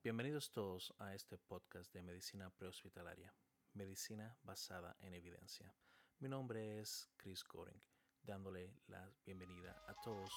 Bienvenidos todos a este podcast de medicina prehospitalaria, medicina basada en evidencia. Mi nombre es Chris Goring, dándole la bienvenida a todos.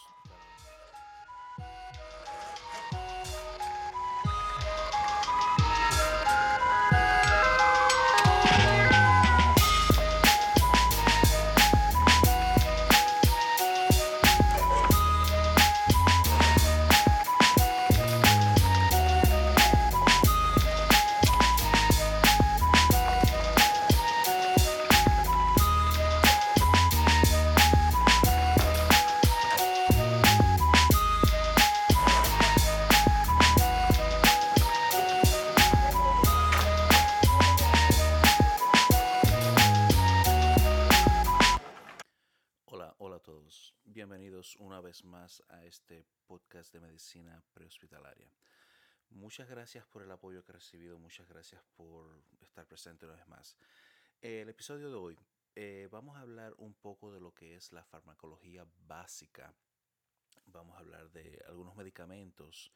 Muchas gracias por estar presente una vez más. El episodio de hoy eh, vamos a hablar un poco de lo que es la farmacología básica. Vamos a hablar de algunos medicamentos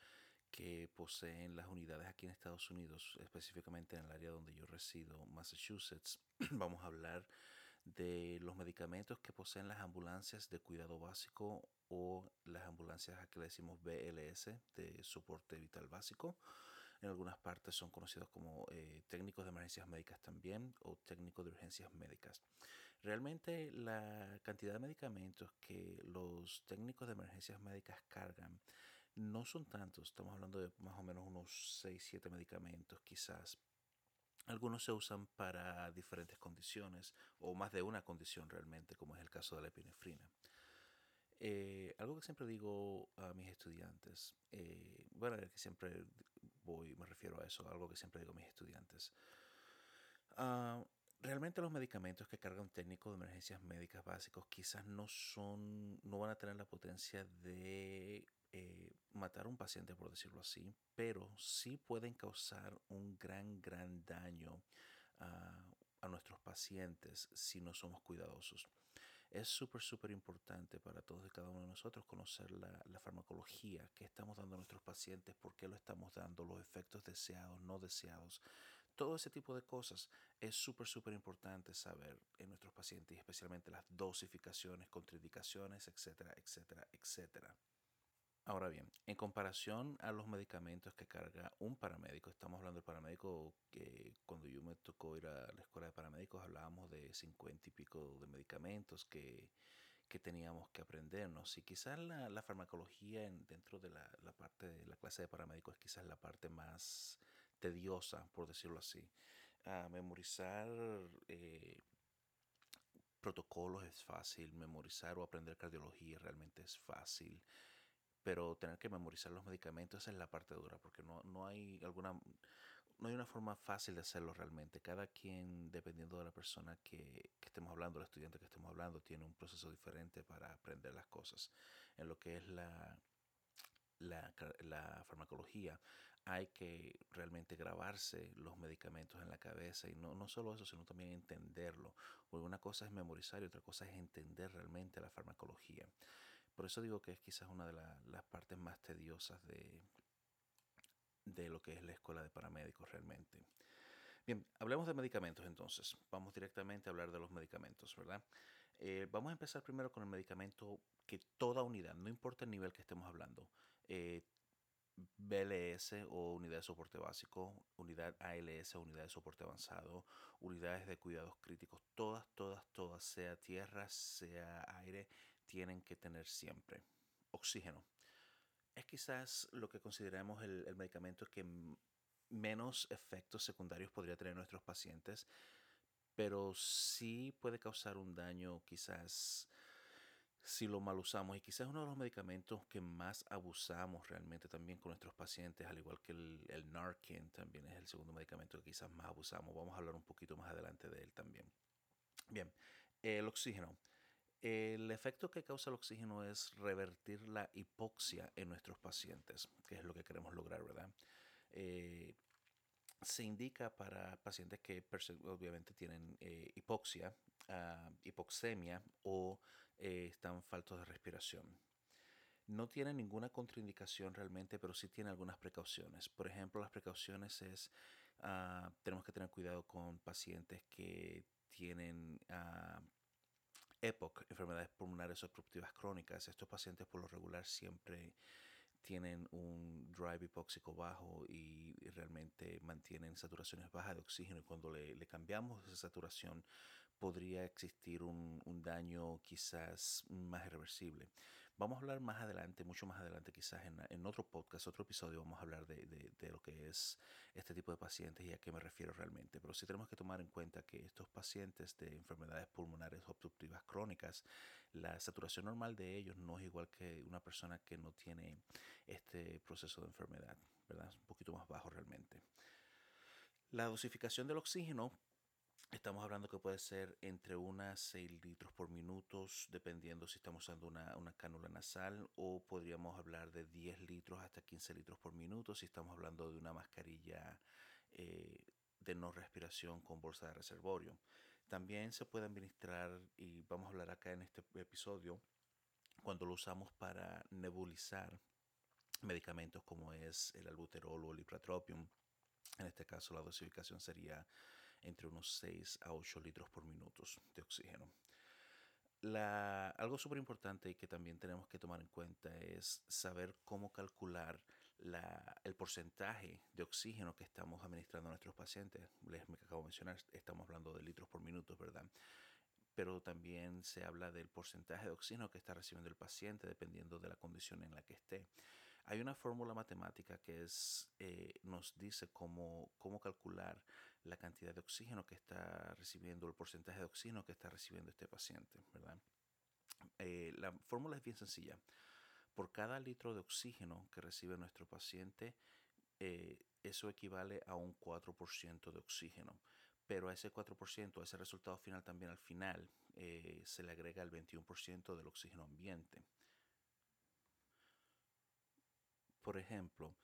que poseen las unidades aquí en Estados Unidos, específicamente en el área donde yo resido, Massachusetts. vamos a hablar de los medicamentos que poseen las ambulancias de cuidado básico o las ambulancias a que le decimos BLS de soporte vital básico. En algunas partes son conocidos como eh, técnicos de emergencias médicas también o técnicos de urgencias médicas. Realmente la cantidad de medicamentos que los técnicos de emergencias médicas cargan no son tantos. Estamos hablando de más o menos unos 6-7 medicamentos quizás algunos se usan para diferentes condiciones o más de una condición realmente, como es el caso de la epinefrina. Eh, algo que siempre digo a mis estudiantes, eh, bueno, que siempre voy, me refiero a eso, algo que siempre digo a mis estudiantes. Uh, realmente los medicamentos que carga un técnico de emergencias médicas básicos quizás no son, no van a tener la potencia de eh, matar a un paciente, por decirlo así, pero sí pueden causar un gran, gran daño a, a nuestros pacientes si no somos cuidadosos. Es súper, súper importante para todos y cada uno de nosotros conocer la, la, farmacología que estamos dando a nuestros pacientes, por qué lo estamos dando, los efectos deseados, no deseados. Todo ese tipo de cosas es súper, súper importante saber en nuestros pacientes especialmente las dosificaciones, contraindicaciones, etcétera, etcétera, etcétera. Ahora bien, en comparación a los medicamentos que carga un paramédico, estamos hablando del paramédico que cuando yo me tocó ir a la escuela de paramédicos hablábamos de 50 y pico de medicamentos que, que teníamos que aprendernos. Y quizás la, la farmacología en, dentro de la, la, parte de la clase de paramédicos es quizás la parte más tediosa, por decirlo así. Uh, memorizar eh, protocolos es fácil, memorizar o aprender cardiología realmente es fácil pero tener que memorizar los medicamentos esa es la parte dura porque no, no hay alguna no hay una forma fácil de hacerlo realmente cada quien dependiendo de la persona que, que, estemos hablando el estudiante que estemos hablando tiene un proceso diferente para aprender las cosas en lo que es la la, la farmacología hay que realmente grabarse los medicamentos en la cabeza y no, no solo eso, sino también entenderlo. Porque una cosa es memorizar y otra cosa es entender realmente la farmacología. Por eso digo que es quizás una de la, las partes más tediosas de, de lo que es la escuela de paramédicos realmente. Bien, hablemos de medicamentos entonces. Vamos directamente a hablar de los medicamentos, ¿verdad? Eh, vamos a empezar primero con el medicamento que toda unidad, no importa el nivel que estemos hablando, eh, BLS o unidad de soporte básico, unidad ALS unidad de soporte avanzado, unidades de cuidados críticos, todas, todas, todas, sea tierra, sea aire, tienen que tener siempre oxígeno. Es quizás lo que consideramos el, el medicamento que menos efectos secundarios podría tener nuestros pacientes, pero sí puede causar un daño quizás si lo mal usamos y quizás uno de los medicamentos que más abusamos realmente también con nuestros pacientes, al igual que el, el Narcan también es el segundo medicamento que quizás más abusamos. Vamos a hablar un poquito más adelante de él también. Bien, el oxígeno. El efecto que causa el oxígeno es revertir la hipoxia en nuestros pacientes, que es lo que queremos lograr, ¿verdad? Eh, se indica para pacientes que obviamente tienen eh, hipoxia, uh, hipoxemia o eh, están faltos de respiración. No tiene ninguna contraindicación realmente, pero sí tiene algunas precauciones. Por ejemplo, las precauciones es, uh, tenemos que tener cuidado con pacientes que tienen uh, EPOC, enfermedades pulmonares obstructivas crónicas. Estos pacientes por lo regular siempre tienen un drive hipóxico bajo y realmente mantienen saturaciones bajas de oxígeno y cuando le, cambiamos esa saturación podría existir un, daño quizás más irreversible. Vamos a hablar más adelante, mucho más adelante quizás en, en otro podcast, otro episodio, vamos a hablar de, de, de, lo que es este tipo de pacientes y a qué me refiero realmente. Pero sí tenemos que tomar en cuenta que estos pacientes de enfermedades pulmonares obstructivas crónicas, la saturación normal de ellos no es igual que una persona que no tiene este proceso de enfermedad, ¿verdad? Es un poquito más bajo realmente. La dosificación del oxígeno Estamos hablando que puede ser entre unas 6 litros por minuto, dependiendo si estamos usando una, una, cánula nasal, o podríamos hablar de 10 litros hasta 15 litros por minuto si estamos hablando de una mascarilla eh, de no respiración con bolsa de reservorio. También se puede administrar, y vamos a hablar acá en este episodio, cuando lo usamos para nebulizar medicamentos como es el albuterol o el ipratropium. En este caso la dosificación sería entre unos 6 a 8 litros por minuto de oxígeno. La, algo súper importante y que también tenemos que tomar en cuenta es saber cómo calcular la, el porcentaje de oxígeno que estamos administrando a nuestros pacientes. Les me acabo de mencionar, estamos hablando de litros por minuto, ¿verdad? Pero también se habla del porcentaje de oxígeno que está recibiendo el paciente dependiendo de la condición en la que esté. Hay una fórmula matemática que es, eh, nos dice cómo, cómo calcular la cantidad de oxígeno que está recibiendo, el porcentaje de oxígeno que está recibiendo este paciente, ¿verdad? Eh, la fórmula es bien sencilla. Por cada litro de oxígeno que recibe nuestro paciente, eh, eso equivale a un 4% de oxígeno. Pero a ese 4%, a ese resultado final también al final, eh, se le agrega el 21% del oxígeno ambiente. Por ejemplo,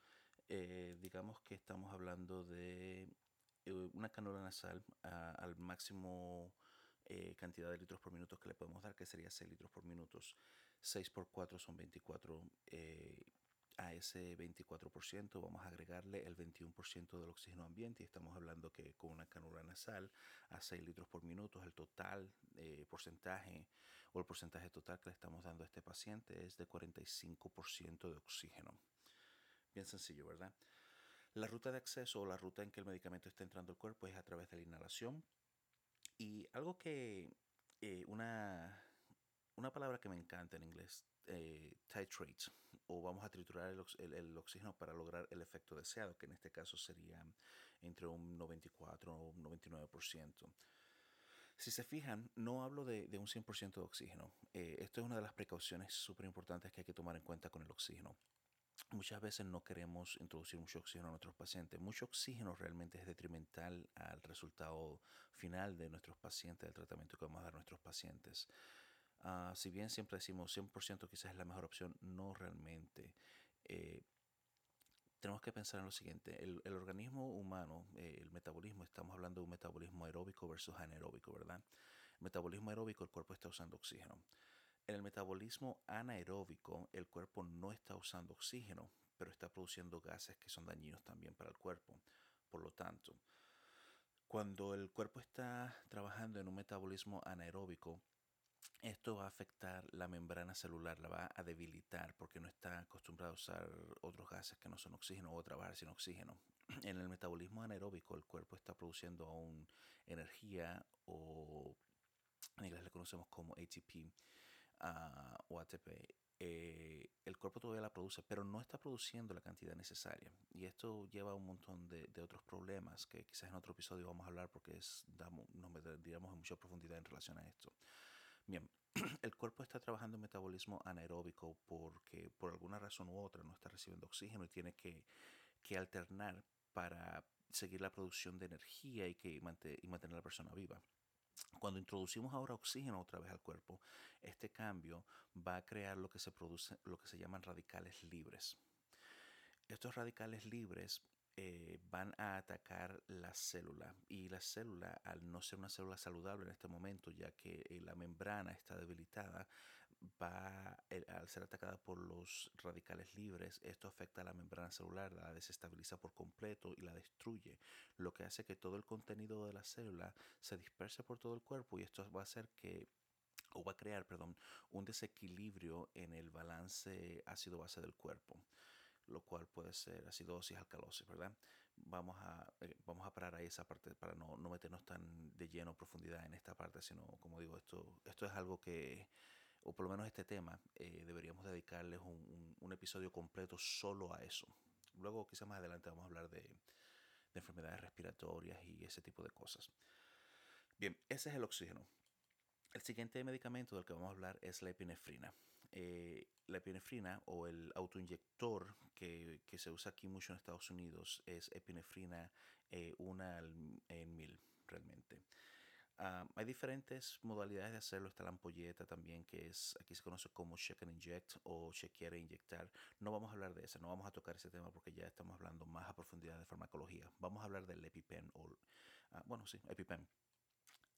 digamos que estamos hablando de una cánula nasal al máximo eh, cantidad de litros por minuto que le podemos dar, que sería 6 litros por minuto. 6 por 4 son 24. Eh, a ese 24% vamos a agregarle el 21% del oxígeno ambiente y estamos hablando que con una cánula nasal a 6 litros por minuto el total porcentaje o el porcentaje total que le estamos dando a este paciente es de 45% de oxígeno. Bien sencillo, ¿verdad? La ruta de acceso o la ruta en que el medicamento está entrando al cuerpo es a través de la inhalación. Y algo que, eh, una, una palabra que me encanta en inglés, eh, titrate, o vamos a triturar el, el, oxígeno para lograr el efecto deseado, que en este caso sería entre un 94 o un 99%. Si se fijan, no hablo de, de un 100% de oxígeno. Eh, esto es una de las precauciones súper importantes que hay que tomar en cuenta con el oxígeno muchas veces no queremos introducir mucho oxígeno a nuestros pacientes. Mucho oxígeno realmente es detrimental al resultado final de nuestros pacientes, del tratamiento que vamos a dar a nuestros pacientes. Uh, si bien siempre decimos 100% quizás es la mejor opción, no realmente. Eh, tenemos que pensar en lo siguiente, el, el organismo humano, eh, el metabolismo, estamos hablando de un metabolismo aeróbico versus anaeróbico, ¿verdad? El metabolismo aeróbico, el cuerpo está usando oxígeno. En el metabolismo anaeróbico, el cuerpo no está usando oxígeno, pero está produciendo gases que son dañinos también para el cuerpo. Por lo tanto, cuando el cuerpo está trabajando en un metabolismo anaeróbico, esto va a afectar la membrana celular, la va a debilitar porque no está acostumbrado a usar otros gases que no son oxígeno o trabajar sin oxígeno. En el metabolismo anaeróbico el cuerpo está produciendo aún energía o en inglés le conocemos como ATP o ATP, eh, el cuerpo todavía la produce, pero no está produciendo la cantidad necesaria. Y esto lleva a un montón de, de, otros problemas que quizás en otro episodio vamos a hablar porque es, damos, nos meteríamos en mucha profundidad en relación a esto. Bien, el cuerpo está trabajando en metabolismo anaeróbico porque por alguna razón u otra no está recibiendo oxígeno y tiene que, que alternar para seguir la producción de energía y, que, y mantener a la persona viva. Cuando introducimos ahora oxígeno otra vez al cuerpo, este cambio va a crear lo que se produce, lo que se llaman radicales libres. Estos radicales libres eh, van a atacar la célula y la célula, al no ser una célula saludable en este momento, ya que eh, la membrana está debilitada, va, al ser atacada por los radicales libres, esto afecta a la membrana celular, la desestabiliza por completo y la destruye, lo que hace que todo el contenido de la célula se disperse por todo el cuerpo y esto va a hacer que o va a crear, perdón, un desequilibrio en el balance ácido-base del cuerpo, lo cual puede ser acidosis, alcalosis, ¿verdad? Vamos a, eh, vamos a parar ahí esa parte para no, no meternos tan de lleno profundidad en esta parte, sino, como digo, esto, esto es algo que, o por lo menos este tema, eh, deberíamos dedicarles un, un, episodio completo solo a eso. Luego, quizás más adelante, vamos a hablar de, de enfermedades respiratorias y ese tipo de cosas. Bien, ese es el oxígeno. El siguiente medicamento del que vamos a hablar es la epinefrina. Eh, la epinefrina o el autoinyector que, que, se usa aquí mucho en Estados Unidos es epinefrina eh, una en mil realmente. Uh, hay diferentes modalidades de hacerlo. Está la ampolleta también, que es aquí se conoce como check and inject o chequear e inyectar. No vamos a hablar de eso, no vamos a tocar ese tema porque ya estamos hablando más a profundidad de farmacología. Vamos a hablar del EpiPen o, uh, bueno, sí, EpiPen.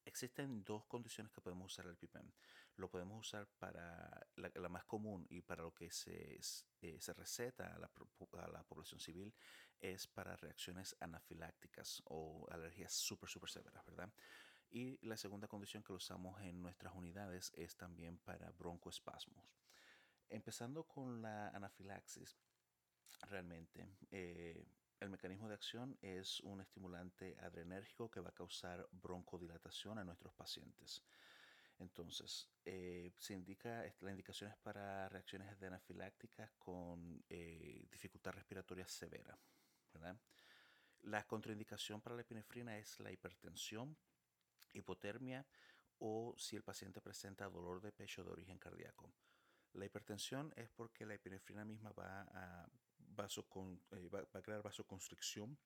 Existen dos condiciones que podemos usar el EpiPen. Lo podemos usar para la, la más común y para lo que se, eh, se receta a la, a la, población civil es para reacciones anafilácticas o alergias súper, súper severas, ¿verdad? Y la segunda condición que lo usamos en nuestras unidades es también para broncoespasmos. Empezando con la anafilaxis, realmente eh, el mecanismo de acción es un estimulante adrenérgico que va a causar broncodilatación a nuestros pacientes. Entonces, eh, se indica, la indicación es para reacciones de anafilácticas con eh, dificultad respiratoria severa. ¿verdad? La contraindicación para la epinefrina es la hipertensión, hipotermia o si el paciente presenta dolor de pecho de origen cardíaco. La hipertensión es porque la epinefrina misma va a eh, va, va, crear vasoconstricción,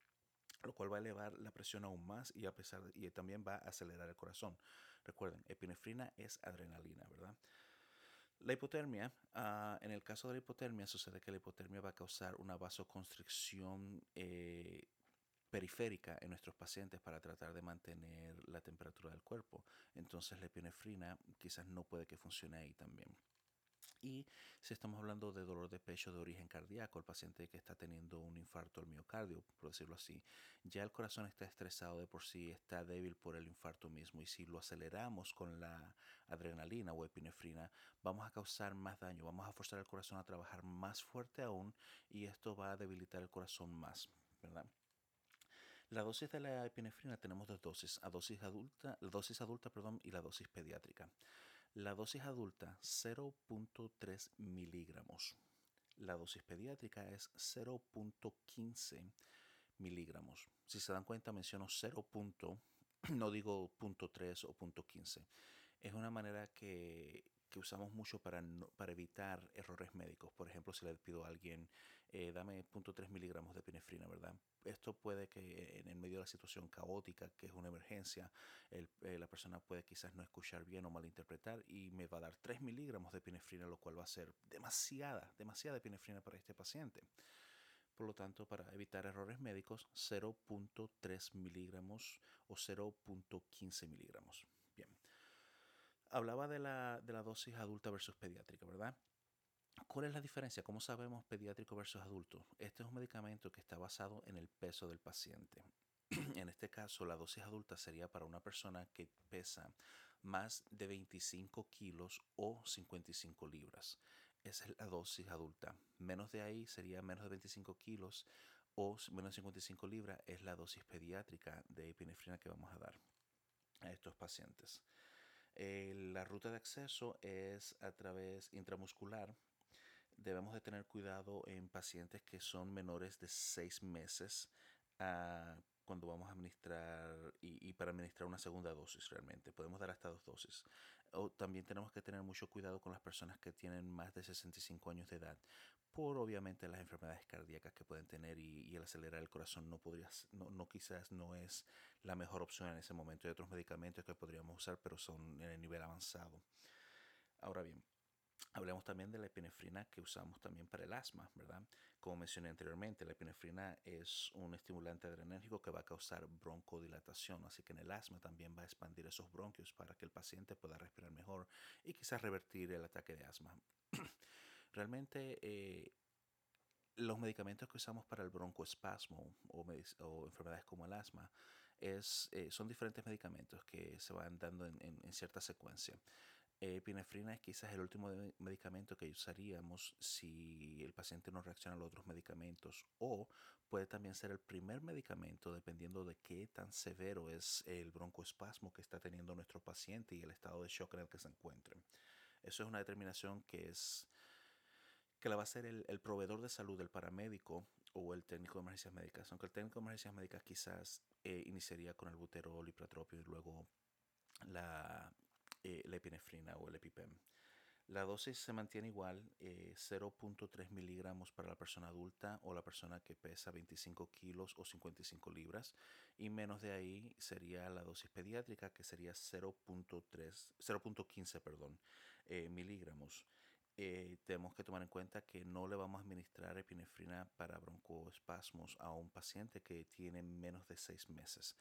lo cual va a elevar la presión aún más y, a pesar y también va a acelerar el corazón. Recuerden, epinefrina es adrenalina, ¿verdad? La hipotermia, uh, en el caso de la hipotermia, sucede que la hipotermia va a causar una vasoconstricción eh, periférica en nuestros pacientes para tratar de mantener la temperatura del cuerpo. Entonces la epinefrina quizás no puede que funcione ahí también. Y si estamos hablando de dolor de pecho de origen cardíaco, el paciente que está teniendo un infarto al miocardio, por decirlo así, ya el corazón está estresado de por sí, está débil por el infarto mismo y si lo aceleramos con la adrenalina o epinefrina, vamos a causar más daño, vamos a forzar el corazón a trabajar más fuerte aún y esto va a debilitar el corazón más, ¿verdad? La dosis de la epinefrina tenemos dos dosis, a dosis adulta, la dosis adulta perdón, y la dosis pediátrica. La dosis adulta 0.3 miligramos. La dosis pediátrica es 0.15 miligramos. Si se dan cuenta menciono 0. no digo .3 o .15. Es una manera que, que usamos mucho para, para evitar errores médicos. Por ejemplo, si le pido a alguien, eh, dame 0.3 miligramos de epinefrina, ¿verdad? Esto puede que en el medio de la situación caótica, que es una emergencia, eh, la persona puede quizás no escuchar bien o malinterpretar y me va a dar 3 miligramos de epinefrina, lo cual va a ser demasiada, demasiada epinefrina para este paciente. Por lo tanto, para evitar errores médicos, 0.3 miligramos o 0.15 miligramos. Bien. Hablaba de la, de la dosis adulta versus pediátrica, ¿verdad? ¿Cuál es la diferencia? ¿Cómo sabemos pediátrico versus adulto? Este es un medicamento que está basado en el peso del paciente. en este caso, la dosis adulta sería para una persona que pesa más de 25 kilos o 55 libras. Esa es la dosis adulta. Menos de ahí sería menos de 25 kilos o menos de 55 libras es la dosis pediátrica de epinefrina que vamos a dar a estos pacientes. Eh, la ruta de acceso es a través intramuscular. Debemos de tener cuidado en pacientes que son menores de 6 meses uh, cuando vamos a administrar y, y, para administrar una segunda dosis realmente. Podemos dar hasta dos dosis. O también tenemos que tener mucho cuidado con las personas que tienen más de 65 años de edad por obviamente las enfermedades cardíacas que pueden tener y, y el acelerar el corazón no podría, no, no, quizás no es la mejor opción en ese momento. Hay otros medicamentos que podríamos usar, pero son en el nivel avanzado. Ahora bien, hablemos también de la epinefrina que usamos también para el asma, ¿verdad? Como mencioné anteriormente, la epinefrina es un estimulante adrenérgico que va a causar broncodilatación, así que en el asma también va a expandir esos bronquios para que el paciente pueda respirar mejor y quizás revertir el ataque de asma. Realmente eh, los medicamentos que usamos para el broncoespasmo o, o enfermedades como el asma es, eh, son diferentes medicamentos que se van dando en, en cierta secuencia. Epinefrina es quizás el último medicamento que usaríamos si el paciente no reacciona a los otros medicamentos o puede también ser el primer medicamento dependiendo de qué tan severo es el broncoespasmo que está teniendo nuestro paciente y el estado de shock en el que se encuentre. Eso es una determinación que es que la va a hacer el, proveedor de salud, el paramédico o el técnico de emergencias médicas. Aunque el técnico de emergencias médicas quizás eh, iniciaría con el buterol, ipratropio y luego la eh, la epinefrina o el EpiPen. La dosis se mantiene igual, 0.3 eh, miligramos para la persona adulta o la persona que pesa 25 kilos o 55 libras y menos de ahí sería la dosis pediátrica que sería 0.3, 0.15 perdón, eh, miligramos. tenemos que tomar en cuenta que no le vamos a administrar epinefrina para broncoespasmos a un paciente que tiene menos de 6 meses.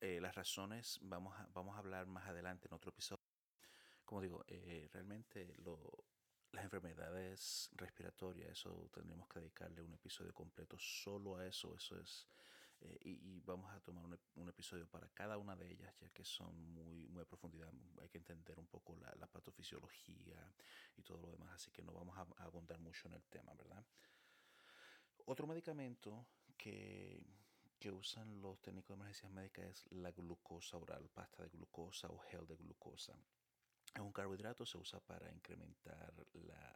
Eh, las razones vamos a, vamos a hablar más adelante en otro episodio. Como digo, eh, realmente las enfermedades respiratorias, eso tendríamos que dedicarle un episodio completo solo a eso. Eso es. Eh, y, vamos a tomar un, episodio para cada una de ellas, ya que son muy, muy a profundidad. Hay que entender un poco la, la patofisiología y todo lo demás, así que no vamos a, a abundar mucho en el tema, ¿verdad? Otro medicamento que que usan los técnicos de emergencias médicas es la glucosa oral, pasta de glucosa o gel de glucosa. Es un carbohidrato, se usa para incrementar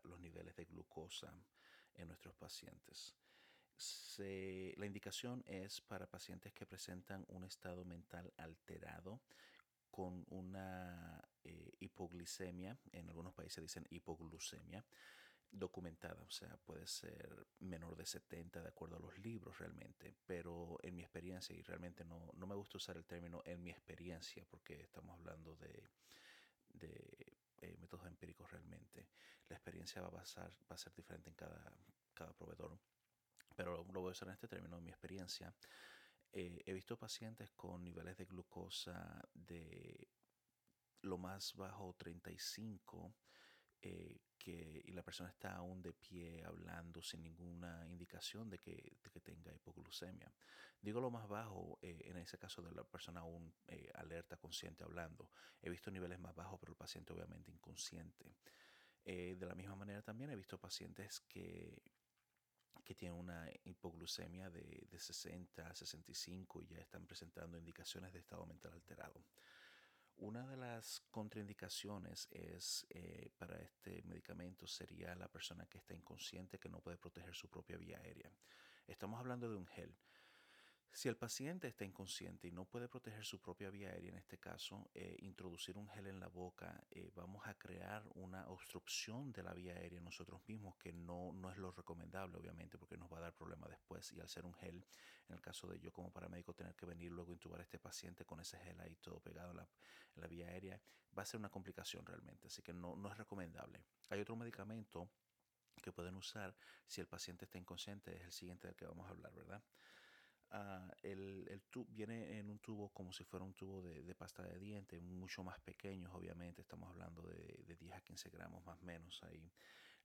los niveles de glucosa en nuestros pacientes. la indicación es para pacientes que presentan un estado mental alterado con una eh, hipoglicemia, en algunos países dicen hipoglucemia, documentada, o sea, puede ser menor de 70 de acuerdo a los libros realmente, pero en mi experiencia, y realmente no, no me gusta usar el término en mi experiencia porque estamos hablando de, de eh, métodos empíricos realmente, la experiencia va a, pasar, va a ser diferente en cada, cada proveedor, pero lo voy a usar en este término, en mi experiencia. Eh, he visto pacientes con niveles de glucosa de lo más bajo 35 eh, que, y la persona está aún de pie hablando sin ninguna indicación de que, que tenga hipoglucemia. Digo lo más bajo eh, en ese caso de la persona aún eh, alerta, consciente, hablando. He visto niveles más bajos, pero el paciente obviamente inconsciente. de la misma manera también he visto pacientes que, que tienen una hipoglucemia de, de 60 a 65 y ya están presentando indicaciones de estado mental alterado. Una de las contraindicaciones es eh, para este medicamento sería la persona que está inconsciente que no puede proteger su propia vía aérea. Estamos hablando de un gel. Si el paciente está inconsciente y no puede proteger su propia vía aérea, en este caso, eh, introducir un gel en la boca, eh, vamos a crear una obstrucción de la vía aérea nosotros mismos, que no, no es lo recomendable, obviamente, porque nos va a dar problemas después. Y al ser un gel, en el caso de yo como paramédico tener que venir luego a intubar a este paciente con ese gel ahí todo pegado en la, en la vía aérea, va a ser una complicación realmente, así que no, no es recomendable. Hay otro medicamento que pueden usar si el paciente está inconsciente, es el siguiente del que vamos a hablar, ¿verdad? Ah, el, el viene en un tubo como si fuera un tubo de, pasta de dientes, mucho más pequeños, obviamente, estamos hablando de, de 10 a 15 gramos más o menos ahí.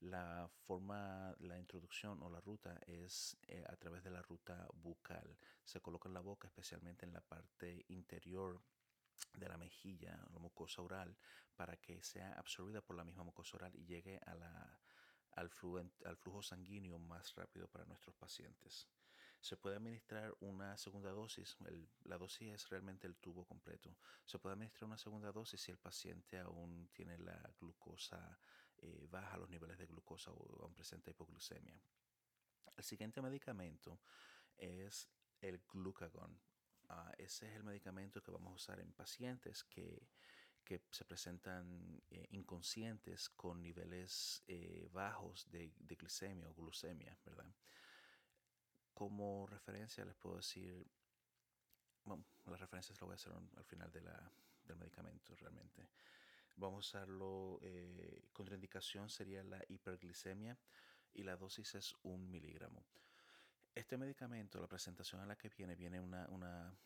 La forma, la introducción o la ruta es eh, a través de la ruta bucal. Se coloca en la boca, especialmente en la parte interior de la mejilla, la mucosa oral, para que sea absorbida por la misma mucosa oral y llegue a la, al, al flujo sanguíneo más rápido para nuestros pacientes. Se puede administrar una segunda dosis, la dosis es realmente el tubo completo. Se puede administrar una segunda dosis si el paciente aún tiene la glucosa eh, baja, los niveles de glucosa o aún presenta hipoglucemia. El siguiente medicamento es el glucagon. Ah, ese es el medicamento que vamos a usar en pacientes que, se presentan eh, inconscientes con niveles eh, bajos de, de, glicemia o glucemia, ¿verdad? Como referencia les puedo decir, bueno, las referencias las voy a hacer al final de la, del medicamento realmente. Vamos a usarlo, eh, contraindicación sería la hiperglicemia. y la dosis es un miligramo. Este medicamento, la presentación a la que viene, viene una,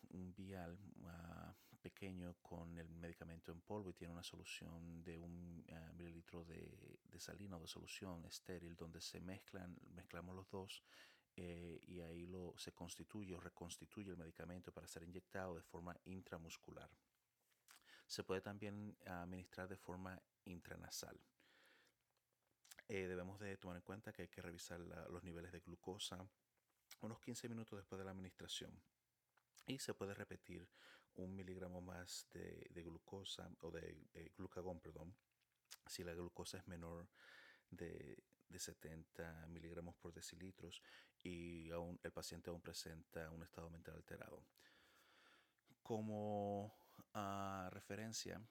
un vial uh, pequeño con el medicamento en polvo y tiene una solución de un uh, mililitro de, de, salina o de solución estéril donde se mezclan, mezclamos los dos eh, y ahí lo, se constituye o reconstituye el medicamento para ser inyectado de forma intramuscular. Se puede también administrar de forma intranasal. Eh, debemos de tomar en cuenta que hay que revisar los niveles de glucosa unos 15 minutos después de la administración. Y se puede repetir un miligramo más de, de glucosa o de eh, glucagón, perdón, si la glucosa es menor de, de 70 miligramos por decilitros y aún, el paciente aún presenta un estado mental alterado. Como uh, referencia,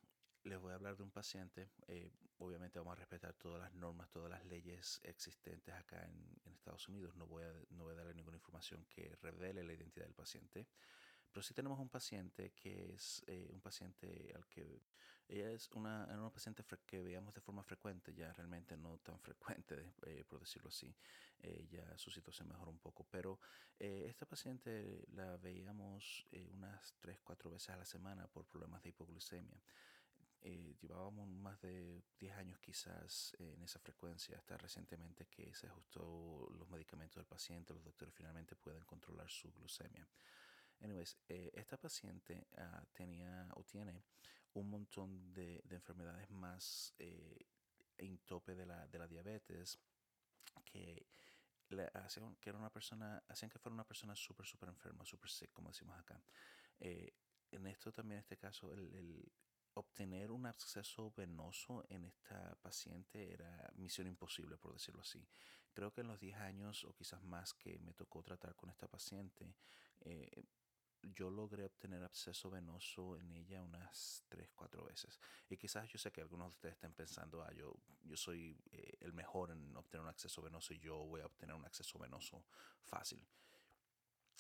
les voy a hablar de un paciente. Eh, obviamente vamos a respetar todas las normas, todas las leyes existentes acá en, en Estados Unidos. No voy, a, no voy a darle ninguna información que revele la identidad del paciente. Pero sí tenemos un paciente que es eh, un paciente al que ella es una, una paciente que veíamos de forma frecuente, ya realmente no tan frecuente, eh, por decirlo así. Eh, ya su situación mejoró un poco. Pero eh, esta paciente la veíamos eh, unas 3, 4 veces a la semana por problemas de hipoglucemia. Eh, llevábamos más de 10 años quizás en esa frecuencia, hasta recientemente que se ajustó los medicamentos del paciente, los doctores finalmente pueden controlar su glucemia. Anyways, eh, esta paciente uh, tenía o tiene un montón de, de enfermedades más eh, en tope de la, de la diabetes que hacían que era una persona, hacían que fuera una persona súper, súper enferma, súper sick, como decimos acá. Eh, en esto también, en este caso, el, el, obtener un acceso venoso en esta paciente era misión imposible, por decirlo así. Creo que en los 10 años o quizás más que me tocó tratar con esta paciente, eh, yo logré obtener acceso venoso en ella unas 3, 4 veces. Y quizás yo sé que algunos de ustedes estén pensando, ah, yo, yo soy eh, el mejor en obtener un acceso venoso y yo voy a obtener un acceso venoso fácil.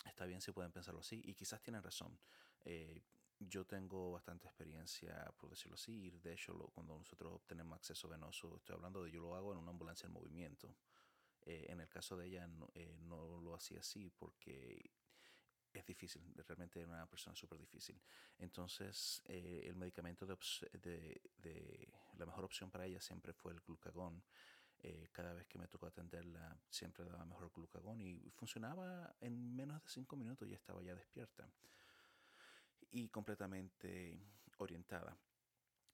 Está bien si pueden pensarlo así y quizás tienen razón. Eh, yo tengo bastante experiencia, por decirlo así, y de hecho lo, cuando nosotros obtenemos acceso venoso, estoy hablando de yo lo hago en una ambulancia en movimiento. Eh, en el caso de ella no, eh, no lo hacía así porque es difícil, realmente era una persona súper difícil. Entonces, eh, el medicamento de, de, de, la mejor opción para ella siempre fue el glucagón. Eh, cada vez que me tocó atenderla, siempre daba mejor glucagón y funcionaba en menos de cinco minutos, ya estaba ya despierta y completamente orientada.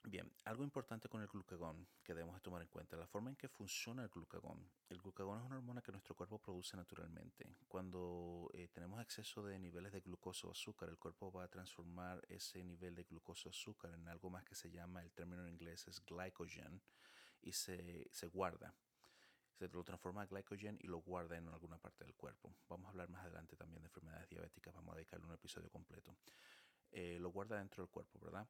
Bien, algo importante con el glucagón que debemos tomar en cuenta, la forma en que funciona el glucagón. El glucagón es una hormona que nuestro cuerpo produce naturalmente. Cuando eh, tenemos exceso de niveles de glucosa o azúcar, el cuerpo va a transformar ese nivel de glucosa o azúcar en algo más que se llama, el término en inglés es glycogen, y se, se guarda. Se lo transforma a glycogen y lo guarda en alguna parte del cuerpo. Vamos a hablar más adelante también de enfermedades diabéticas, vamos a dedicarle un episodio completo. Eh, lo guarda dentro del cuerpo, ¿verdad?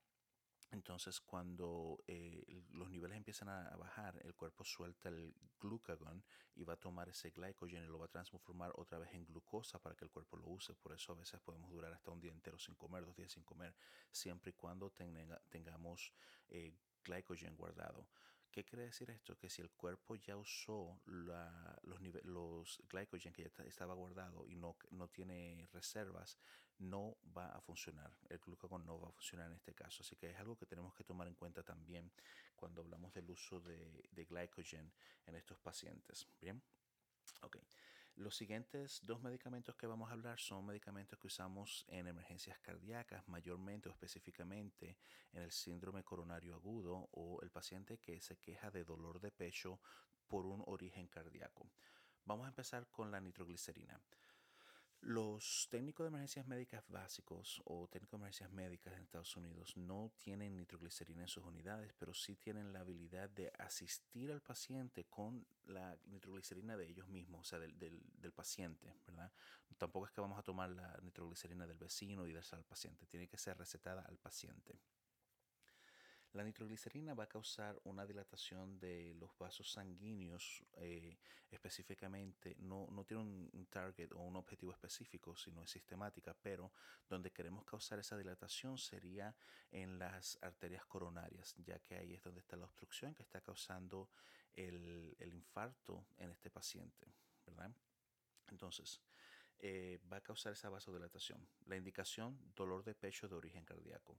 Entonces, cuando eh, los niveles empiezan a, bajar, el cuerpo suelta el glucagón y va a tomar ese glycogen y lo va a transformar otra vez en glucosa para que el cuerpo lo use. Por eso a veces podemos durar hasta un día entero sin comer, dos días sin comer, siempre y cuando tenga, tengamos eh, glycogen guardado. ¿Qué quiere decir esto? Que si el cuerpo ya usó la, los, los glycogen que ya estaba guardado y no, no tiene reservas, no va a funcionar. El glucagón no va a funcionar en este caso. Así que es algo que tenemos que tomar en cuenta también cuando hablamos del uso de, de glycogen en estos pacientes. Bien. Ok. Los siguientes dos medicamentos que vamos a hablar son medicamentos que usamos en emergencias cardíacas, mayormente o específicamente en el síndrome coronario agudo o el paciente que se queja de dolor de pecho por un origen cardíaco. Vamos a empezar con la nitroglicerina. Los técnicos de emergencias médicas básicos o técnicos de emergencias médicas en Estados Unidos no tienen nitroglicerina en sus unidades, pero sí tienen la habilidad de asistir al paciente con la nitroglicerina de ellos mismos, o sea, del, del, del paciente, ¿verdad? Tampoco es que vamos a tomar la nitroglicerina del vecino y dársela al paciente, tiene que ser recetada al paciente. La nitroglicerina va a causar una dilatación de los vasos sanguíneos eh, específicamente, no, no tiene un, target o un objetivo específico, sino es sistemática, pero donde queremos causar esa dilatación sería en las arterias coronarias, ya que ahí es donde está la obstrucción que está causando el, el infarto en este paciente, ¿verdad? Entonces, eh, va a causar esa vasodilatación. La indicación, dolor de pecho de origen cardíaco.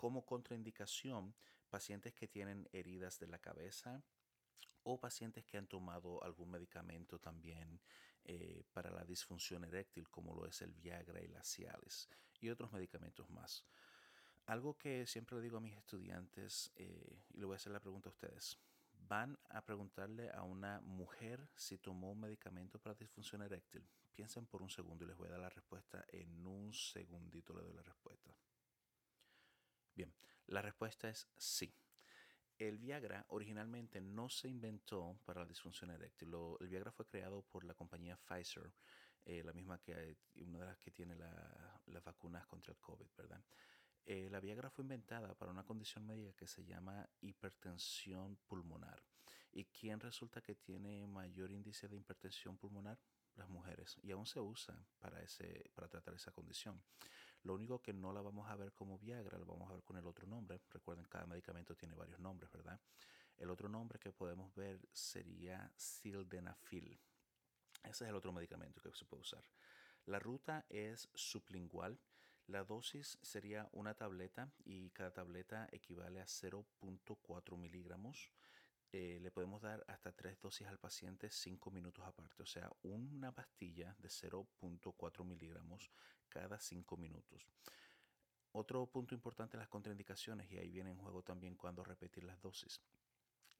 Como contraindicación, pacientes que tienen heridas de la cabeza o pacientes que han tomado algún medicamento también eh, para la disfunción eréctil, como lo es el Viagra y las Cialis, y otros medicamentos más. Algo que siempre le digo a mis estudiantes, eh, y le voy a hacer la pregunta a ustedes, van a preguntarle a una mujer si tomó un medicamento para disfunción eréctil. Piensen por un segundo y les voy a dar la respuesta en un segundito le doy la respuesta. Bien, la respuesta es sí. El Viagra originalmente no se inventó para la disfunción eréctil. el Viagra fue creado por la compañía Pfizer, eh, la misma que una de las que tiene las vacunas contra el COVID, ¿verdad? Eh, la Viagra fue inventada para una condición médica que se llama hipertensión pulmonar. ¿Y quién resulta que tiene mayor índice de hipertensión pulmonar? Las mujeres. Y aún se usa para, ese, para tratar esa condición. Lo único que no la vamos a ver como Viagra, la vamos a ver con el otro nombre. Recuerden, cada medicamento tiene varios nombres, ¿verdad? El otro nombre que podemos ver sería sildenafil. Ese es el otro medicamento que se puede usar. La ruta es sublingual la dosis sería una tableta y cada tableta equivale a 0.4 miligramos. Eh, le podemos dar hasta tres dosis al paciente cinco minutos aparte, o sea, una pastilla de 0.4 miligramos cada cinco minutos. Otro punto importante las contraindicaciones, y ahí viene en juego también cuando repetir las dosis.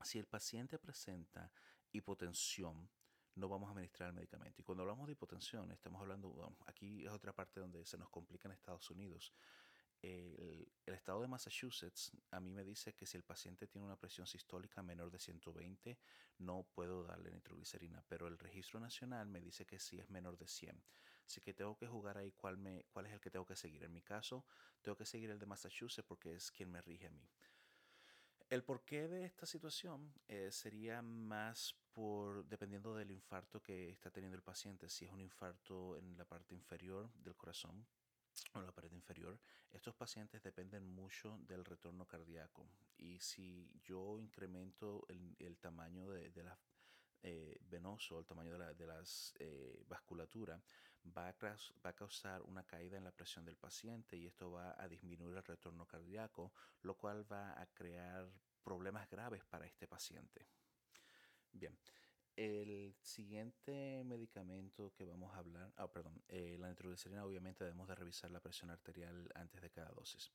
Si el paciente presenta hipotensión, no vamos a administrar el medicamento. Y cuando hablamos de hipotensión, estamos hablando, aquí es otra parte donde se nos complica en Estados Unidos. El, estado de Massachusetts a mí me dice que si el paciente tiene una presión sistólica menor de 120, no puedo darle nitroglicerina, pero el registro nacional me dice que si es menor de 100. Así que tengo que jugar ahí cuál, me, cuál es el que tengo que seguir. En mi caso, tengo que seguir el de Massachusetts porque es quien me rige a mí. El porqué de esta situación eh, sería más por dependiendo del infarto que está teniendo el paciente. Si es un infarto en la parte inferior del corazón o la pared inferior, estos pacientes dependen mucho del retorno cardíaco. Y si yo incremento el, tamaño de, la eh, venoso, el tamaño de, la, de las eh, vasculatura, va a, va a causar una caída en la presión del paciente y esto va a disminuir el retorno cardíaco, lo cual va a crear problemas graves para este paciente. Bien, el siguiente medicamento que vamos a hablar, ah, perdón, eh, la nitroglicerina obviamente debemos de revisar la presión arterial antes de cada dosis.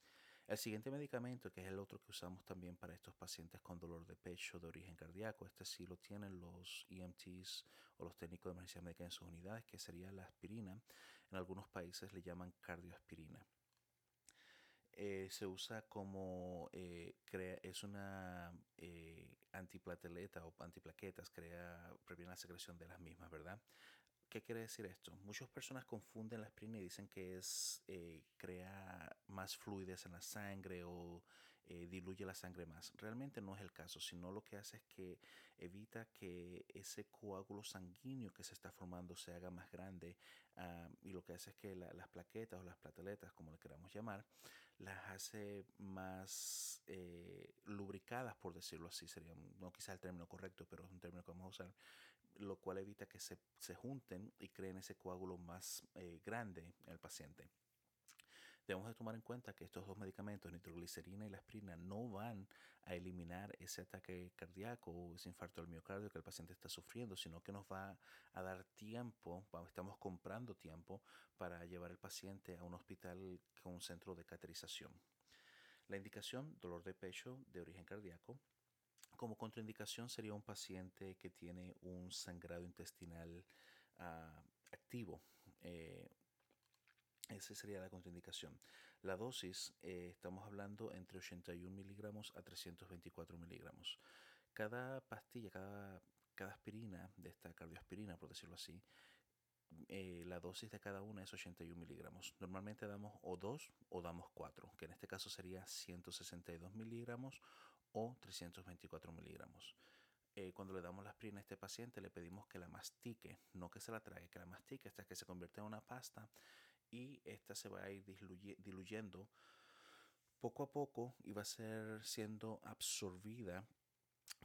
El siguiente medicamento, que es el otro que usamos también para estos pacientes con dolor de pecho de origen cardíaco, este sí lo tienen los EMTs o los técnicos de emergencia médica en sus unidades, que sería la aspirina. En algunos países le llaman cardioaspirina. Eh, se usa como eh, crea, es una eh, antiplateleta o antiplaquetas, crea, previene la secreción de las mismas, ¿verdad? ¿Qué quiere decir esto? Muchas personas confunden la aspirina y dicen que es eh, crea más fluidez en la sangre o eh, diluye la sangre más. Realmente no es el caso, sino lo que hace es que evita que ese coágulo sanguíneo que se está formando se haga más grande ah, y lo que hace es que las plaquetas o las plateletas, como le queramos llamar, las hace más eh, lubricadas, por decirlo así, sería no quizás el término correcto, pero es un término que vamos a usar, lo cual evita que se, junten y creen ese coágulo más eh, grande en el paciente. Debemos de tomar en cuenta que estos dos medicamentos, nitroglicerina y la aspirina, no van a eliminar ese ataque cardíaco o ese infarto al miocardio que el paciente está sufriendo, sino que nos va a dar tiempo, estamos comprando tiempo para llevar al paciente a un hospital con un centro de caterización. La indicación, dolor de pecho de origen cardíaco, como contraindicación sería un paciente que tiene un sangrado intestinal ah, activo. Eh, esa sería la contraindicación. La dosis, eh, estamos hablando entre 81 miligramos a 324 miligramos. Cada pastilla, cada, cada aspirina, de esta cardioaspirina, por decirlo así, eh, la dosis de cada una es 81 miligramos. Normalmente damos o dos o damos cuatro, que en este caso sería 162 miligramos o 324 miligramos. Eh, cuando le damos la aspirina a este paciente, le pedimos que la mastique, no que se la trague, que la mastique hasta que se convierta en una pasta y esta se va a ir diluyendo poco a poco y va a ser siendo absorbida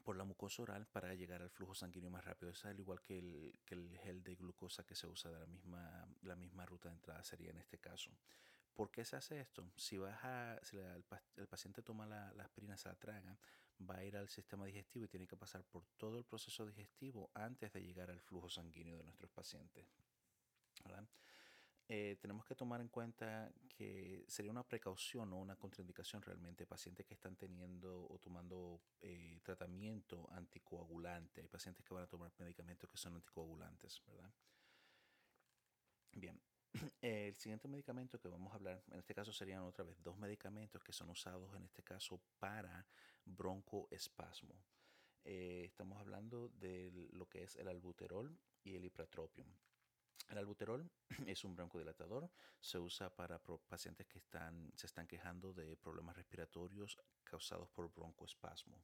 por la mucosa oral para llegar al flujo sanguíneo más rápido. Es al igual que el, gel de glucosa que se usa de la misma, la misma ruta de entrada sería en este caso. ¿Por qué se hace esto? Si, vas si el, paciente toma la, la, aspirina, se la traga, va a ir al sistema digestivo y tiene que pasar por todo el proceso digestivo antes de llegar al flujo sanguíneo de nuestros pacientes. Eh, tenemos que tomar en cuenta que sería una precaución o una contraindicación realmente pacientes que están teniendo o tomando eh, tratamiento anticoagulante. Hay pacientes que van a tomar medicamentos que son anticoagulantes, ¿verdad? Bien, el siguiente medicamento que vamos a hablar, en este caso serían otra vez dos medicamentos que son usados en este caso para broncoespasmo. Eh, estamos hablando de lo que es el albuterol y el ipratropium. El albuterol es un broncodilatador, se usa para pacientes que están, se están quejando de problemas respiratorios causados por broncoespasmo.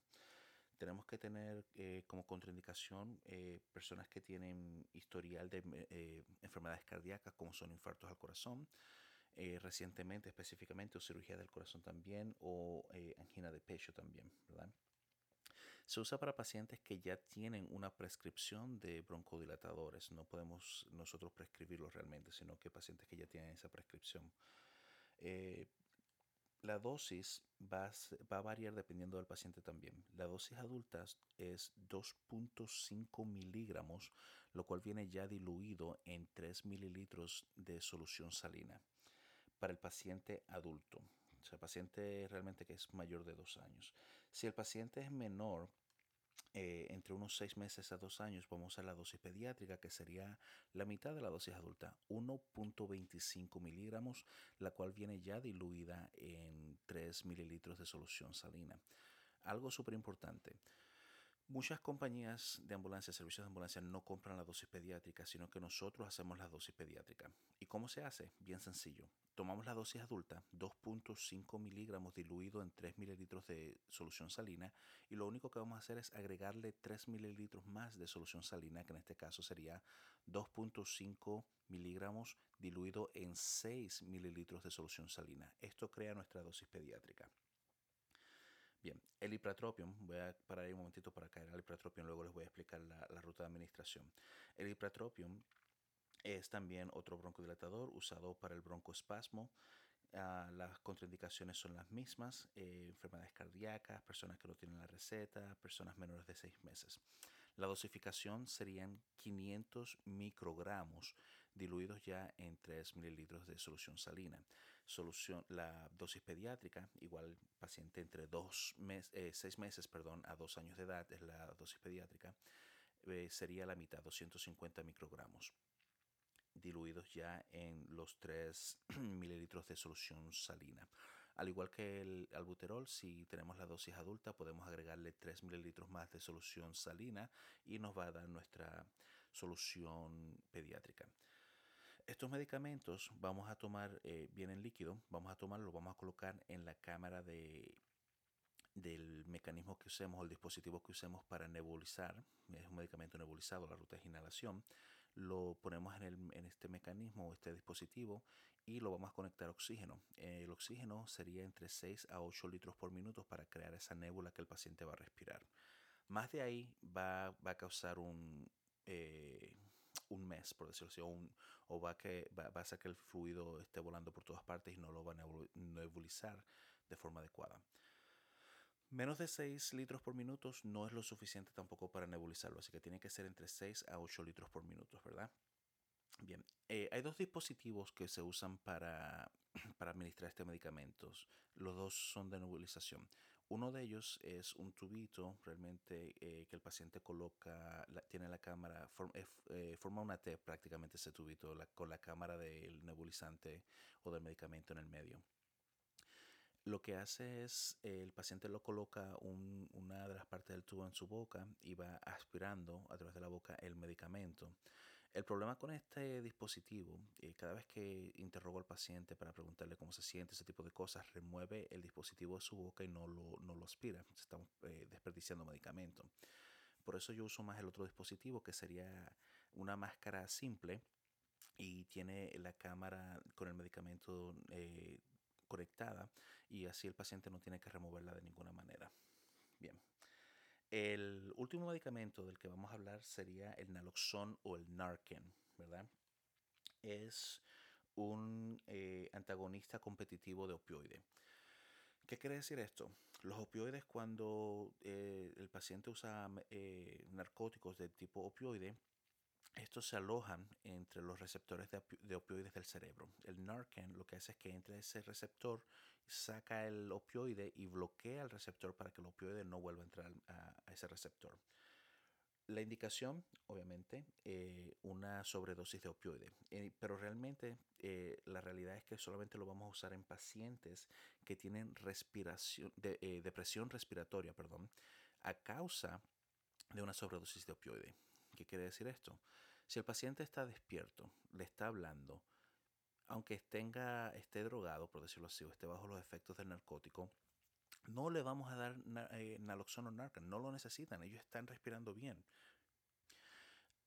Tenemos que tener eh, como contraindicación eh, personas que tienen historial de eh, enfermedades cardíacas como son infartos al corazón, recientemente específicamente o cirugía del corazón también o angina de pecho también. Se usa para pacientes que ya tienen una prescripción de broncodilatadores. No podemos nosotros prescribirlos realmente, sino que pacientes que ya tienen esa prescripción. Eh, la dosis va a, variar dependiendo del paciente también. La dosis adulta es 2.5 miligramos, lo cual viene ya diluido en 3 mililitros de solución salina para el paciente adulto o sea, paciente realmente que es mayor de dos años. Si el paciente es menor, eh, entre unos seis meses a dos años, vamos a la dosis pediátrica, que sería la mitad de la dosis adulta, 1.25 miligramos, la cual viene ya diluida en 3 mililitros de solución salina. Algo súper importante. Muchas compañías de ambulancia, servicios de ambulancia, no compran la dosis pediátrica, sino que nosotros hacemos la dosis pediátrica. ¿Y cómo se hace? Bien sencillo. Tomamos la dosis adulta, 2.5 miligramos diluido en 3 mililitros de solución salina, y lo único que vamos a hacer es agregarle 3 mililitros más de solución salina, que en este caso sería 2.5 miligramos diluido en 6 mililitros de solución salina. Esto crea nuestra dosis pediátrica. Bien, el ipratropium, voy a parar ahí un momentito para caer al ipratropium, luego les voy a explicar la, ruta de administración. El ipratropium es también otro broncodilatador usado para el broncoespasmo. Ah, las contraindicaciones son las mismas, eh, enfermedades cardíacas, personas que no tienen la receta, personas menores de 6 meses. La dosificación serían 500 microgramos diluidos ya en 3 mililitros de solución salina. Solución, la dosis pediátrica, igual paciente entre 6 meses perdón, a 2 años de edad es la dosis pediátrica, eh, sería la mitad, 250 microgramos diluidos ya en los 3 mililitros de solución salina. Al igual que el albuterol, si tenemos la dosis adulta, podemos agregarle 3 mililitros más de solución salina y nos va a dar nuestra solución pediátrica. Estos medicamentos vamos a tomar, eh, vienen líquido, vamos a tomarlo, vamos a colocar en la cámara de, del mecanismo que usemos, el dispositivo que usemos para nebulizar, es un medicamento nebulizado, la ruta de inhalación, lo ponemos en, el, en este mecanismo este dispositivo y lo vamos a conectar a oxígeno. El oxígeno sería entre 6 a 8 litros por minuto para crear esa nébula que el paciente va a respirar. Más de ahí va, va a causar un, eh, un mes, por decirlo así, o, va, que, va, a hacer que el fluido esté volando por todas partes y no lo va a nebulizar de forma adecuada. Menos de 6 litros por minuto no es lo suficiente tampoco para nebulizarlo, así que tiene que ser entre 6 a 8 litros por minuto, ¿verdad? Bien, eh, hay dos dispositivos que se usan para, para administrar este medicamento. Los dos son de nebulización. Uno de ellos es un tubito realmente eh, que el paciente coloca, tiene la cámara, eh, forma una T prácticamente ese tubito con la cámara del nebulizante o del medicamento en el medio lo que hace es el paciente lo coloca una de las partes del tubo en su boca y va aspirando a través de la boca el medicamento. El problema con este dispositivo, eh, cada vez que interrogo al paciente para preguntarle cómo se siente, ese tipo de cosas, remueve el dispositivo de su boca y no lo, no lo aspira. Estamos eh, desperdiciando medicamento. Por eso yo uso más el otro dispositivo, que sería una máscara simple y tiene la cámara con el medicamento eh, conectada y así el paciente no tiene que removerla de ninguna manera. Bien. El último medicamento del que vamos a hablar sería el naloxón o el Narcan, ¿verdad? Es un eh, antagonista competitivo de opioide. ¿Qué quiere decir esto? Los opioides cuando eh, el paciente usa eh, narcóticos de tipo opioide, estos se alojan entre los receptores de, opioides del cerebro. El Narcan lo que hace es que entre ese receptor, saca el opioide y bloquea el receptor para que el opioide no vuelva a entrar a, ese receptor. La indicación, obviamente, eh, una sobredosis de opioide, eh, pero realmente eh, la realidad es que solamente lo vamos a usar en pacientes que tienen respiración, de, depresión respiratoria, perdón, a causa de una sobredosis de opioide. ¿Qué quiere decir esto? Si el paciente está despierto, le está hablando, aunque tenga, esté drogado, por decirlo así, o esté bajo los efectos del narcótico, no le vamos a dar eh, naloxona o narcan, no lo necesitan, ellos están respirando bien.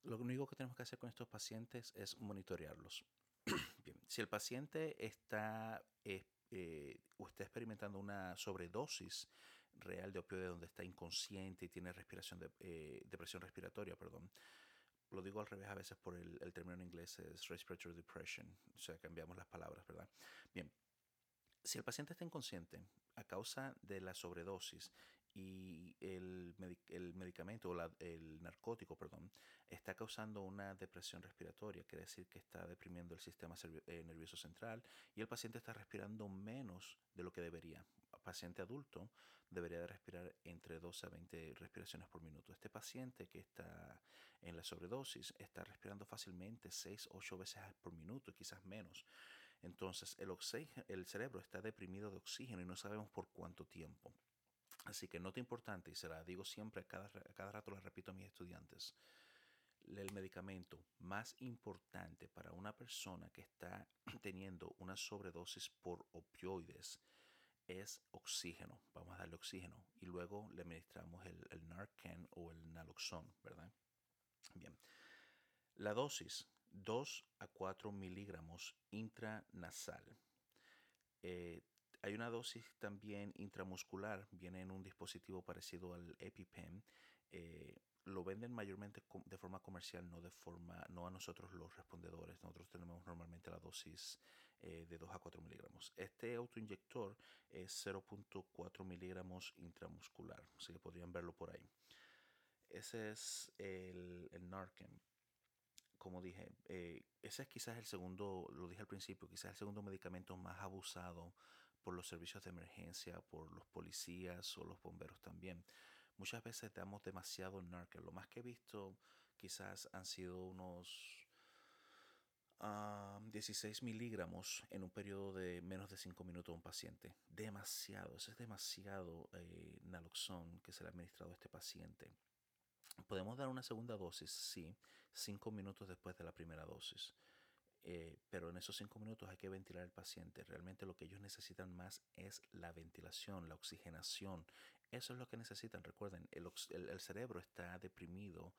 Lo único que tenemos que hacer con estos pacientes es monitorearlos. si el paciente está eh, o está experimentando una sobredosis real de opioide donde está inconsciente y tiene respiración de, eh, depresión respiratoria, perdón, lo digo al revés a veces por el, el, término en inglés, es respiratory depression, o sea, cambiamos las palabras, ¿verdad? Bien, si el paciente está inconsciente a causa de la sobredosis y el, el medicamento o el narcótico, perdón, está causando una depresión respiratoria, quiere decir que está deprimiendo el sistema eh, nervioso central y el paciente está respirando menos de lo que debería. paciente adulto debería de respirar entre 12 a 20 respiraciones por minuto. Este paciente que está en la sobredosis está respirando fácilmente 6, 8 veces por minuto quizás menos. Entonces el, el cerebro está deprimido de oxígeno y no sabemos por cuánto tiempo. Así que nota importante, y se la digo siempre, a cada, cada rato la repito a mis estudiantes, el medicamento más importante para una persona que está teniendo una sobredosis por opioides es oxígeno. Vamos a darle oxígeno y luego le administramos el, Narcan o el naloxón, ¿verdad? Bien. La dosis 2 a 4 miligramos intranasal. Eh, hay una dosis también intramuscular, viene en un dispositivo parecido al EpiPen. Eh, lo venden mayormente de forma comercial, no de forma, no a nosotros los respondedores. Nosotros tenemos normalmente la dosis eh, de 2 a 4 miligramos. Este autoinyector es 0.4 miligramos intramuscular, así que podrían verlo por ahí. Ese es el, el Narcan como dije, eh, ese es quizás el segundo, lo dije al principio, quizás el segundo medicamento más abusado por los servicios de emergencia, por los policías o los bomberos también. Muchas veces damos demasiado Narcan. Lo más que he visto quizás han sido unos 16 miligramos en un periodo de menos de 5 minutos a un paciente. Demasiado, eso es demasiado eh, naloxón que se le ha administrado a este paciente. Podemos dar una segunda dosis, sí, cinco minutos después de la primera dosis. Eh, pero en esos cinco minutos hay que ventilar al paciente. Realmente lo que ellos necesitan más es la ventilación, la oxigenación. Eso es lo que necesitan. Recuerden, el, cerebro está deprimido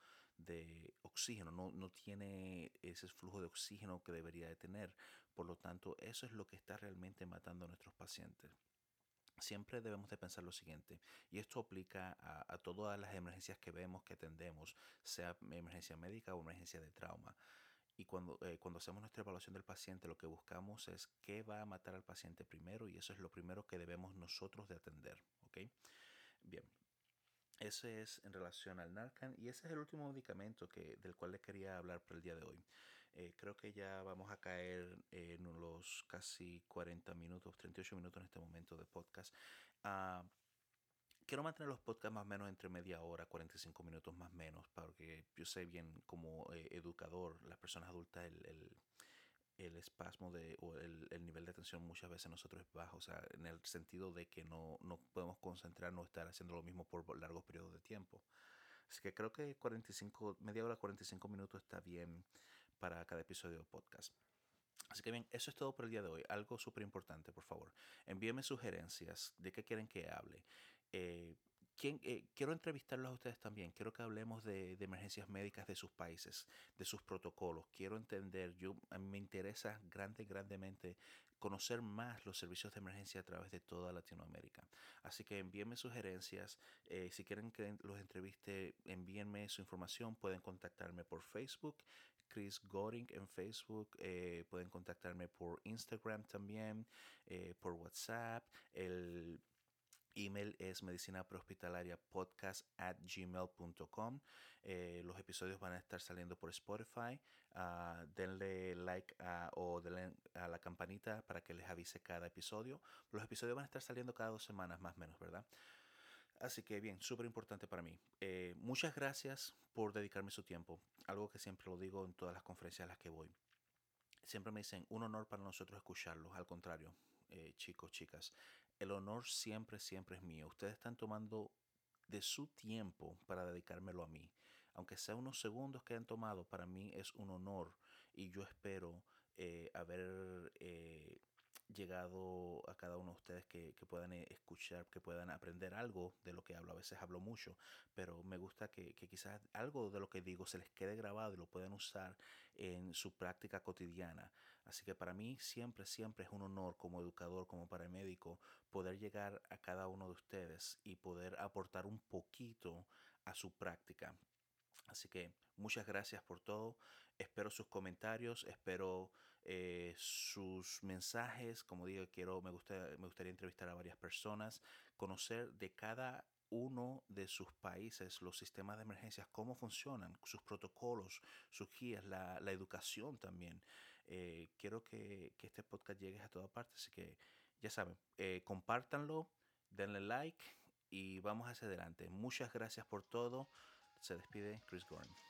de oxígeno, no, no, tiene ese flujo de oxígeno que debería de tener. Por lo tanto, eso es lo que está realmente matando a nuestros pacientes siempre debemos de pensar lo siguiente, y esto aplica a, todas las emergencias que vemos, que atendemos, sea emergencia médica o emergencia de trauma. Y cuando, eh, cuando hacemos nuestra evaluación del paciente, lo que buscamos es qué va a matar al paciente primero, y eso es lo primero que debemos nosotros de atender. ¿ok? Bien, ese es en relación al Narcan, y ese es el último medicamento que, del cual le quería hablar por el día de hoy. Eh, creo que ya vamos a caer en los casi 40 minutos, 38 minutos en este momento de podcast. Uh, quiero mantener los podcasts más o menos entre media hora, 45 minutos más o menos, porque yo sé bien como eh, educador, las personas adultas, el, el, el espasmo de, o el, el, nivel de atención muchas veces nosotros es bajo, o sea, en el sentido de que no, no podemos concentrarnos, estar haciendo lo mismo por largos periodos de tiempo. Así que creo que 45, media hora, 45 minutos está bien para cada episodio de podcast. Así que bien, eso es todo por el día de hoy. Algo súper importante, por favor. Envíenme sugerencias de qué quieren que hable. Eh, eh, quiero entrevistarlos a ustedes también. Quiero que hablemos de, emergencias médicas de sus países, de sus protocolos. Quiero entender, yo a mí me interesa grande, grandemente conocer más los servicios de emergencia a través de toda Latinoamérica. Así que envíenme sugerencias. Eh, si quieren que los entreviste, envíenme su información. Pueden contactarme por Facebook, Chris Goring en Facebook. Eh, pueden contactarme por Instagram también, por WhatsApp. El email es medicina podcast at gmail.com. Eh, los episodios van a estar saliendo por Spotify. Uh, denle like o denle a la campanita para que les avise cada episodio. Los episodios van a estar saliendo cada dos semanas más o menos, ¿verdad? Así que bien, súper importante para mí. Eh, muchas gracias por dedicarme su tiempo. Algo que siempre lo digo en todas las conferencias a las que voy. Siempre me dicen, un honor para nosotros escucharlos. Al contrario, eh, chicos, chicas, el honor siempre, siempre es mío. Ustedes están tomando de su tiempo para dedicármelo a mí. Aunque sea unos segundos que han tomado, para mí es un honor y yo espero eh, haber eh, llegado a cada uno de ustedes que, puedan eh, escuchar, que puedan aprender algo de lo que hablo. A veces hablo mucho, pero me gusta que, que, quizás algo de lo que digo se les quede grabado y lo puedan usar en su práctica cotidiana. Así que para mí siempre, siempre es un honor como educador, como paramédico, poder llegar a cada uno de ustedes y poder aportar un poquito a su práctica. Así que muchas gracias por todo. Espero sus comentarios, espero eh, sus mensajes. Como digo, quiero, me, gusta, me gustaría entrevistar a varias personas, conocer de cada uno de sus países los sistemas de emergencias, cómo funcionan, sus protocolos, sus guías, la, educación también. Eh, quiero que, este podcast llegue a toda parte, así que ya saben, eh, compártanlo, denle like y vamos hacia adelante. Muchas gracias por todo. Se despide Chris Gordon.